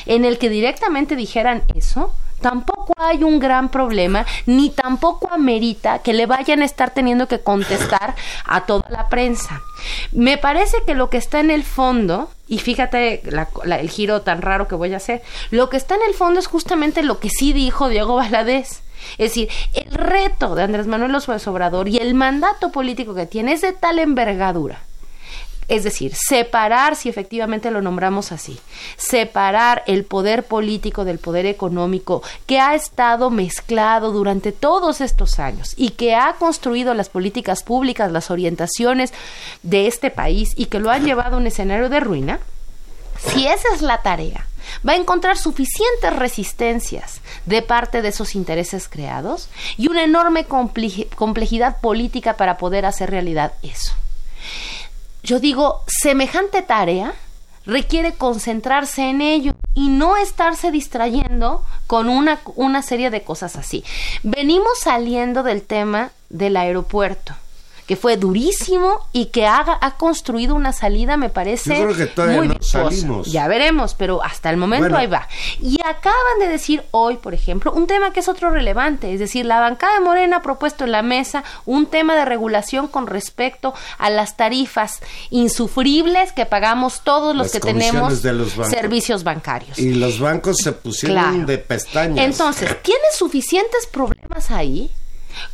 en el que directamente dijeran eso, tampoco hay un gran problema, ni tampoco amerita que le vayan a estar teniendo que contestar a toda la prensa. Me parece que lo que está en el fondo, y fíjate el giro tan raro que voy a hacer, lo que está en el fondo es justamente lo que sí dijo Diego Valadez. Es decir, el reto de Andrés Manuel López Obrador y el mandato político que tiene es de tal envergadura. Es decir, separar, si efectivamente lo nombramos así, separar el poder político del poder económico que ha estado mezclado durante todos estos años y que ha construido las políticas públicas, las orientaciones de este país y que lo han llevado a un escenario de ruina, si esa es la tarea, va a encontrar suficientes resistencias de parte de esos intereses creados y una enorme comple- complejidad política para poder hacer realidad eso. Yo digo, semejante tarea requiere concentrarse en ello y no estarse distrayendo con una serie de cosas así. Venimos saliendo del tema del aeropuerto que fue durísimo y que ha, ha construido una salida, me parece. Yo creo que todavía muy no salimos. Ya veremos, pero hasta el momento Bueno. ahí va. Y acaban de decir hoy, por ejemplo, un tema que es otro relevante, es decir, la bancada de Morena ha propuesto en la mesa un tema de regulación con respecto a las tarifas insufribles que pagamos todos los Las que tenemos de los servicios bancarios. Y los bancos se pusieron Claro. de pestañas. Entonces, tienes suficientes problemas ahí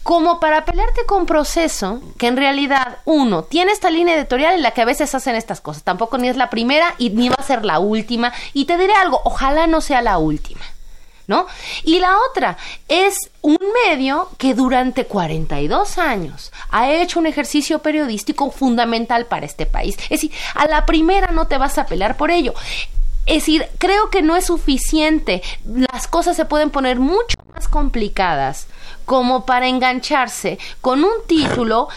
como para pelearte con proceso que en realidad, uno, tiene esta línea editorial en la que a veces hacen estas cosas. Tampoco ni es la primera y ni va a ser la última. Y te diré algo, ojalá no sea la última. ¿No? Y la otra es un medio que durante 42 años ha hecho un ejercicio periodístico fundamental para este país. Es decir, a la primera no te vas a pelear por ello. Es decir, creo que no es suficiente. Las cosas se pueden poner mucho más complicadas como para engancharse con un título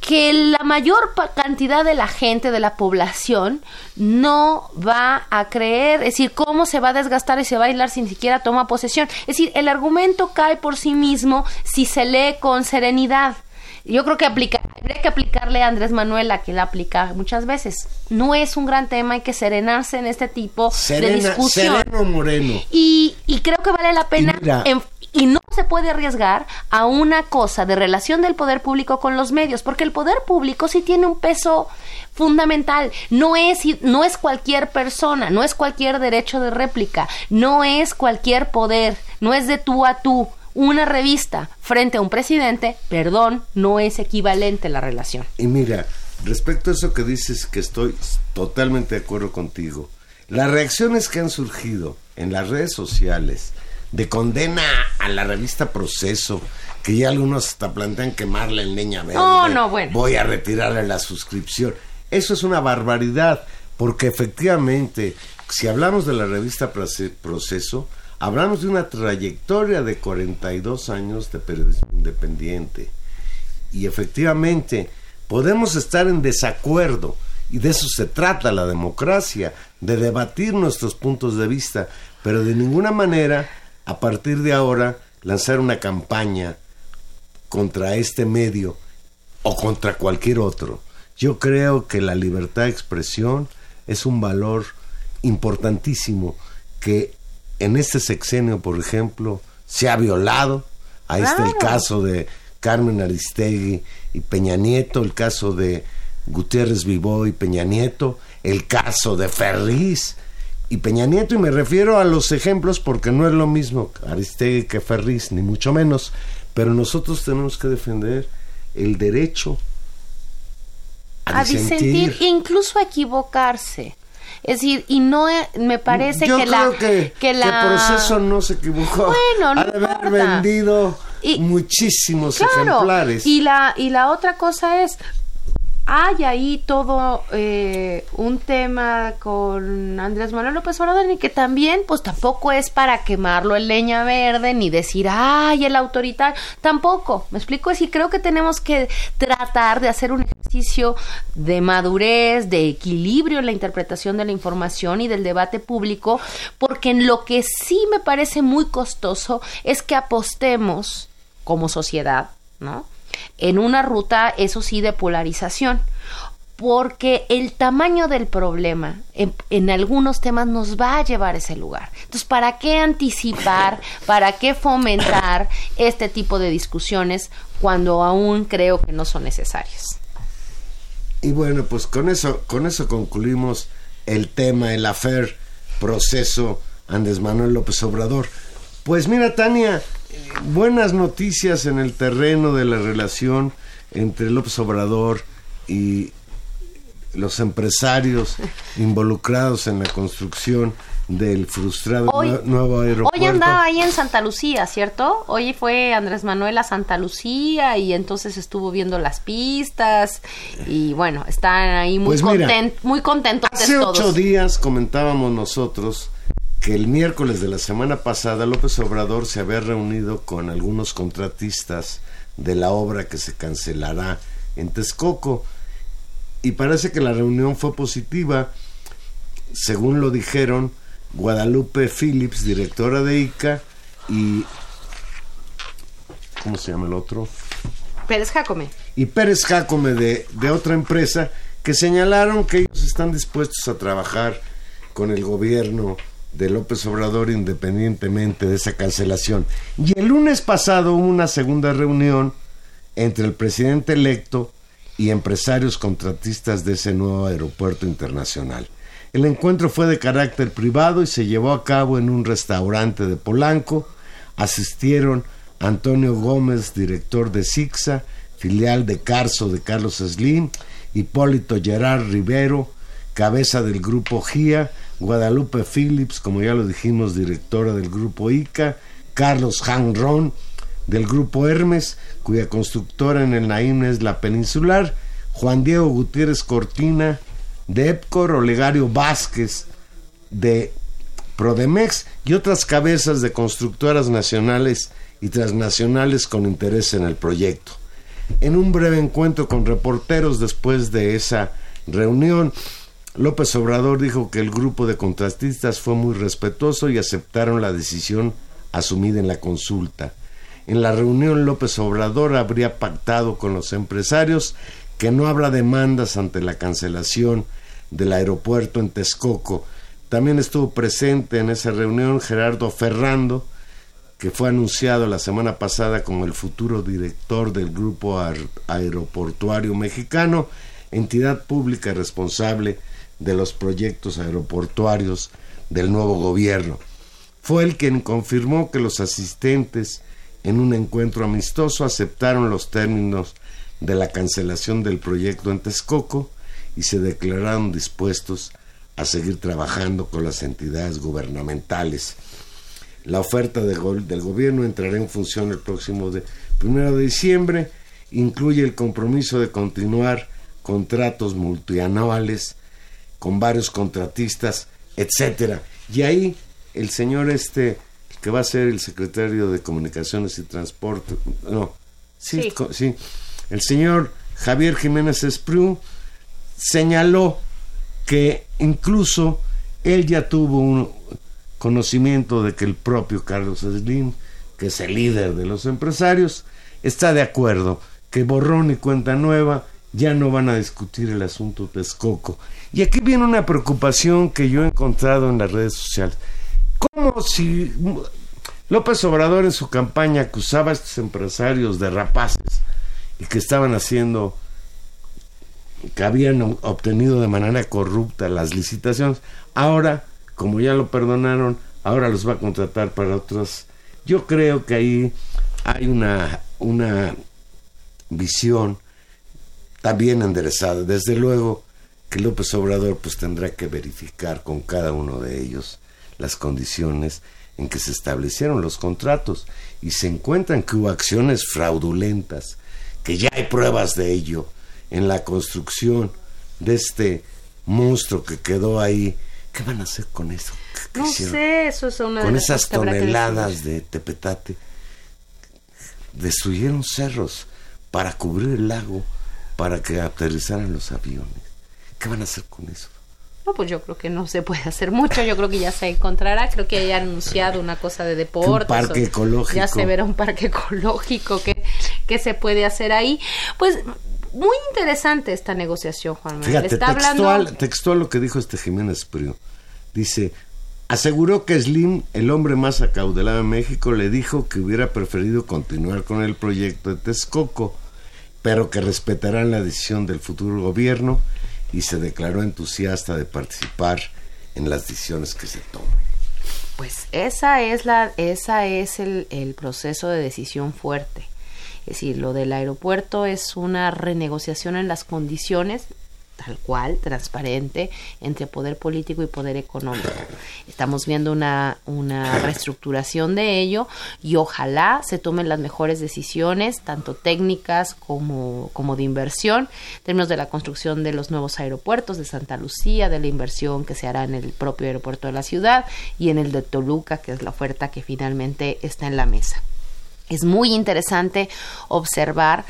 que la mayor cantidad de la gente, de la población, no va a creer. Es decir, cómo se va a desgastar y se va a aislar si siquiera toma posesión. Es decir, el argumento cae por sí mismo si se lee con serenidad. Yo creo que aplica, habría que aplicarle a Andrés Manuel a quien la aplica muchas veces. No es un gran tema, hay que serenarse en este tipo de Serena, discusión. Sereno Moreno. Y, y creo que vale la pena. Y no se puede arriesgar a una cosa de relación del poder público con los medios, porque el poder público sí tiene un peso fundamental. No es, no es cualquier persona, no es cualquier derecho de réplica, no es cualquier poder, no es de tú a tú. Una revista frente a un presidente, perdón, no es equivalente la relación. Y mira, respecto a eso que dices que estoy totalmente de acuerdo contigo, las reacciones que han surgido en las redes sociales de condena a la revista Proceso, que ya algunos hasta plantean quemarla en leña verde. No, no, bueno. Voy a retirarle la suscripción. Eso es una barbaridad, porque efectivamente, si hablamos de la revista Proce- Proceso, hablamos de una trayectoria de 42 años de periodismo independiente. Y efectivamente, podemos estar en desacuerdo, y de eso se trata la democracia, de debatir nuestros puntos de vista, pero de ninguna manera, a partir de ahora, lanzar una campaña contra este medio o contra cualquier otro. Yo creo que la libertad de expresión es un valor importantísimo que en este sexenio, por ejemplo, se ha violado. Ahí está el caso de Carmen Aristegui y Peña Nieto, el caso de Gutiérrez Vivó y Peña Nieto, el caso de Ferriz y Peña Nieto, y me refiero a los ejemplos porque no es lo mismo Aristegui que Ferriz, ni mucho menos, pero nosotros tenemos que defender el derecho a, a disentir, disentir. incluso a equivocarse. Es decir, y no e- me parece Yo que creo la que, que la que proceso no se equivocó. Bueno, no Ha de haber vendido Y- muchísimos Claro, ejemplares. y la y la otra cosa es hay ahí todo eh, un tema con Andrés Manuel López Obrador y que también pues tampoco es para quemarlo en leña verde ni decir ay el autoritario tampoco me explico es y creo que tenemos que tratar de hacer un ejercicio de madurez de equilibrio en la interpretación de la información y del debate público porque en lo que sí me parece muy costoso es que apostemos como sociedad no en una ruta, eso sí, de polarización. Porque el tamaño del problema en, en algunos temas nos va a llevar a ese lugar. Entonces, ¿para qué anticipar, para qué fomentar este tipo de discusiones cuando aún creo que no son necesarias? Y bueno, pues con eso, con eso concluimos el tema, el afer proceso Andrés Manuel López Obrador. Pues mira, Tania, buenas noticias en el terreno de la relación entre López Obrador y los empresarios involucrados en la construcción del frustrado Hoy- nue- nuevo aeropuerto. Hoy andaba ahí en Santa Lucía, ¿cierto? Hoy fue Andrés Manuel a Santa Lucía y entonces estuvo viendo las pistas y bueno, están ahí muy, Pues mira, content- muy contentos Hace todos. ocho días comentábamos nosotros que el miércoles de la semana pasada López Obrador se había reunido con algunos contratistas de la obra que se cancelará en Texcoco y parece que la reunión fue positiva, según lo dijeron Guadalupe Phillips, directora de ICA, y ¿cómo se llama el otro? Pérez Jacome. y Pérez Jacome de, de otra empresa que señalaron que ellos están dispuestos a trabajar con el gobierno de López Obrador independientemente de esa cancelación. Y el lunes pasado hubo una segunda reunión entre el presidente electo y empresarios contratistas de ese nuevo aeropuerto internacional. El encuentro fue de carácter privado y se llevó a cabo en un restaurante de Polanco. Asistieron Antonio Gómez, director de SIXA, filial de Carso de Carlos Slim, Hipólito Gerard Rivero, cabeza del grupo GIA, Guadalupe Phillips, como ya lo dijimos, directora del grupo ICA, Carlos Hanron, del grupo Hermes, cuya constructora en el Naim es la Peninsular, Juan Diego Gutiérrez Cortina, de EPCOR, Olegario Vázquez, de Prodemex y otras cabezas de constructoras nacionales y transnacionales con interés en el proyecto. En un breve encuentro con reporteros después de esa reunión, López Obrador dijo que el grupo de contratistas fue muy respetuoso y aceptaron la decisión asumida en la consulta. En la reunión López Obrador habría pactado con los empresarios que no habrá demandas ante la cancelación del aeropuerto en Texcoco. También estuvo presente en esa reunión Gerardo Ferrando, que fue anunciado la semana pasada como el futuro director del Grupo Aer- Aeroportuario Mexicano, entidad pública responsable de los proyectos aeroportuarios del nuevo gobierno. Fue el quien confirmó que los asistentes en un encuentro amistoso aceptaron los términos de la cancelación del proyecto en Texcoco y se declararon dispuestos a seguir trabajando con las entidades gubernamentales. La oferta del gobierno entrará en función el próximo de, primero de diciembre. Incluye el compromiso de continuar contratos multianuales con varios contratistas, etcétera. Y ahí el señor este que va a ser el secretario de Comunicaciones y Transporte, no, sí, Sí. co- sí, el señor Javier Jiménez Espriu señaló que incluso él ya tuvo un conocimiento de que el propio Carlos Slim, que es el líder de los empresarios, está de acuerdo que borrón y cuenta nueva ya no van a discutir el asunto Texcoco. Y aquí viene una preocupación que yo he encontrado en las redes sociales. ¿Cómo si López Obrador en su campaña acusaba a estos empresarios de rapaces y que estaban haciendo que habían obtenido de manera corrupta las licitaciones. Ahora, como ya lo perdonaron, ahora los va a contratar para otras. Yo creo que ahí hay una, una visión también enderezada. Desde luego que López Obrador pues tendrá que verificar con cada uno de ellos las condiciones en que se establecieron los contratos y se encuentran que hubo acciones fraudulentas, que ya hay pruebas de ello en la construcción de este monstruo que quedó ahí. ¿Qué van a hacer con eso? ¿Qué- qué No hicieron? sé, eso es una con esas toneladas de tepetate destruyeron cerros para cubrir el lago para que aterrizaran los aviones. ¿Qué van a hacer con eso? No, pues yo creo que no se puede hacer mucho. Yo creo que ya se encontrará. Creo que haya anunciado una cosa de deportes. parque o- ecológico. Ya se verá un parque ecológico que, que se puede hacer ahí. Pues muy interesante esta negociación, Juan Manuel. Fíjate, Está textual, hablando. textual lo que dijo este Jiménez Prio. Dice, aseguró que Slim, el hombre más acaudalado de México, le dijo que hubiera preferido continuar con el proyecto de Texcoco, pero que respetarán la decisión del futuro gobierno y se declaró entusiasta de participar en las decisiones que se tomen. Pues esa es la, esa es el, el proceso de decisión fuerte. Es decir, lo del aeropuerto es una renegociación en las condiciones tal cual, transparente, entre poder político y poder económico. Estamos viendo una, una reestructuración de ello y ojalá se tomen las mejores decisiones, tanto técnicas como, como de inversión, en términos de la construcción de los nuevos aeropuertos de Santa Lucía, de la inversión que se hará en el propio aeropuerto de la ciudad y en el de Toluca, que es la oferta que finalmente está en la mesa. Es muy interesante observar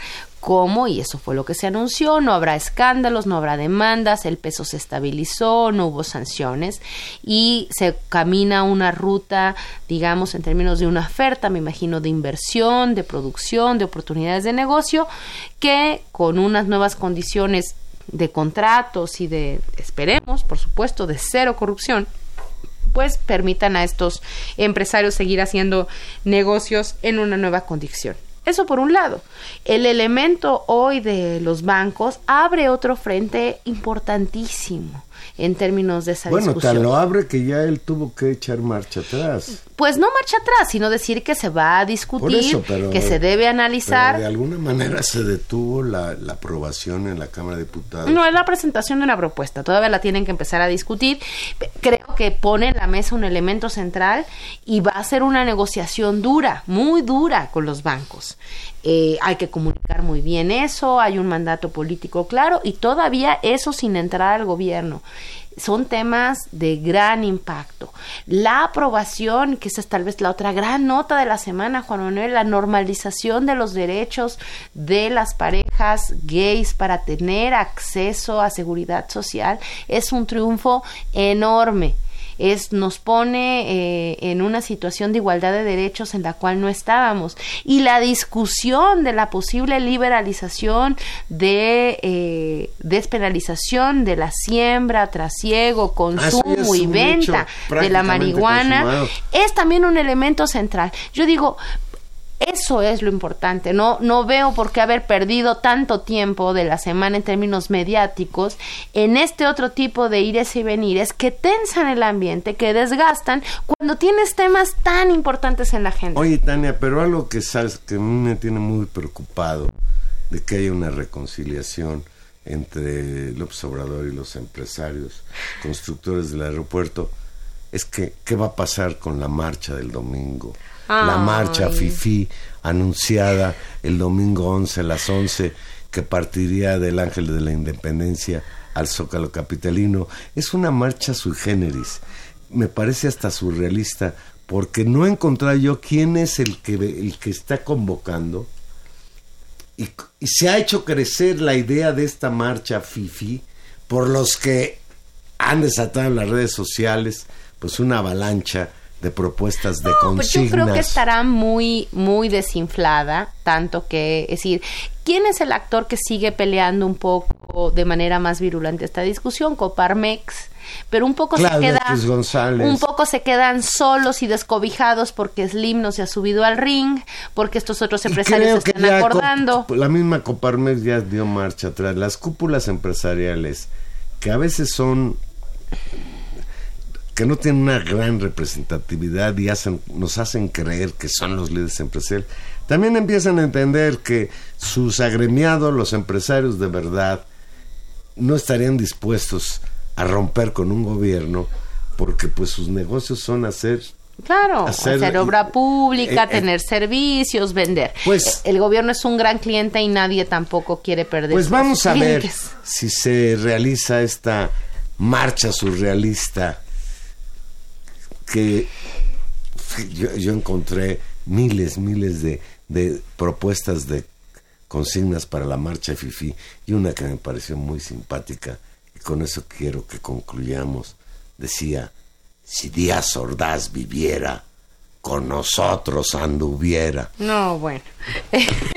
cómo, y eso fue lo que se anunció, no habrá escándalos, no habrá demandas, el peso se estabilizó, no hubo sanciones y se camina una ruta, digamos, en términos de una oferta, me imagino, de inversión, de producción, de oportunidades de negocio, que con unas nuevas condiciones de contratos y de, esperemos, por supuesto, de cero corrupción, pues permitan a estos empresarios seguir haciendo negocios en una nueva condición. Eso por un lado. El elemento hoy de los bancos abre otro frente importantísimo en términos de esa Bueno, discusión. tan lo abre que ya él tuvo que echar marcha atrás. Pues no marcha atrás, sino decir que se va a discutir, Por eso, pero- que se debe analizar. Pero de alguna manera se detuvo la, la aprobación en la Cámara de Diputados. No es la presentación de una propuesta, todavía la tienen que empezar a discutir. Creo que pone en la mesa un elemento central y va a ser una negociación dura, muy dura con los bancos. Eh, hay que comunicar muy bien eso, hay un mandato político claro y todavía eso sin entrar al gobierno. Son temas de gran impacto. La aprobación, que esa es tal vez la otra gran nota de la semana, Juan Manuel, la normalización de los derechos de las parejas gays para tener acceso a seguridad social, es un triunfo enorme es nos pone eh, en una situación de igualdad de derechos en la cual no estábamos y la discusión de la posible liberalización de eh, despenalización de la siembra, trasiego, Ah, consumo y venta de la marihuana consumado. es también un elemento central. Yo digo, eso es lo importante. No, no veo por qué haber perdido tanto tiempo de la semana en términos mediáticos en este otro tipo de ires y venires que tensan el ambiente, que desgastan cuando tienes temas tan importantes en la agenda. Oye, Tania, pero algo que sabes que a me tiene muy preocupado de que haya una reconciliación entre López Obrador y los empresarios constructores del aeropuerto es que qué va a pasar con la marcha del domingo. La marcha FIFI anunciada el domingo 11 a las 11 que partiría del Ángel de la Independencia al Zócalo Capitalino. Es una marcha sui generis. Me parece hasta surrealista porque no he encontrado yo quién es el que, el que está convocando y, y se ha hecho crecer la idea de esta marcha FIFI por los que han desatado en las redes sociales pues una avalancha de propuestas de No, pues yo consignas. creo que estará muy, muy desinflada, tanto que, es decir, ¿quién es el actor que sigue peleando un poco de manera más virulenta esta discusión? Coparmex, pero un poco Claudia se queda, Cruz González. un poco se quedan solos y descobijados porque Slim no se ha subido al ring, porque estos otros empresarios que están acordando. La misma Coparmex ya dio marcha atrás. Las cúpulas empresariales, que a veces son que no tienen una gran representatividad y hacen, nos hacen creer que son los líderes empresariales, también empiezan a entender que sus agremiados, los empresarios de verdad, no estarían dispuestos a romper con un gobierno porque pues sus negocios son hacer Claro, hacer- hacer, obra pública, eh, eh, tener servicios, vender. Pues- el gobierno es un gran cliente y nadie tampoco quiere perder. Pues vamos a ver si se realiza esta marcha surrealista que yo, yo encontré miles, miles de, de propuestas de consignas para la marcha FIFI y una que me pareció muy simpática y con eso quiero que concluyamos. Decía, si Díaz Ordaz viviera, con nosotros anduviera. No, bueno.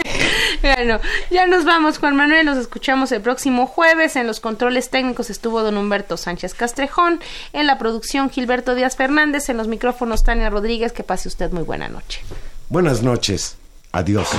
bueno, ya nos vamos, Juan Manuel. Los escuchamos el próximo jueves. En los controles técnicos estuvo don Humberto Sánchez Castrejón. En la producción, Gilberto Díaz Fernández. En los micrófonos, Tania Rodríguez. Que pase usted muy buena noche. Buenas noches. Adiós.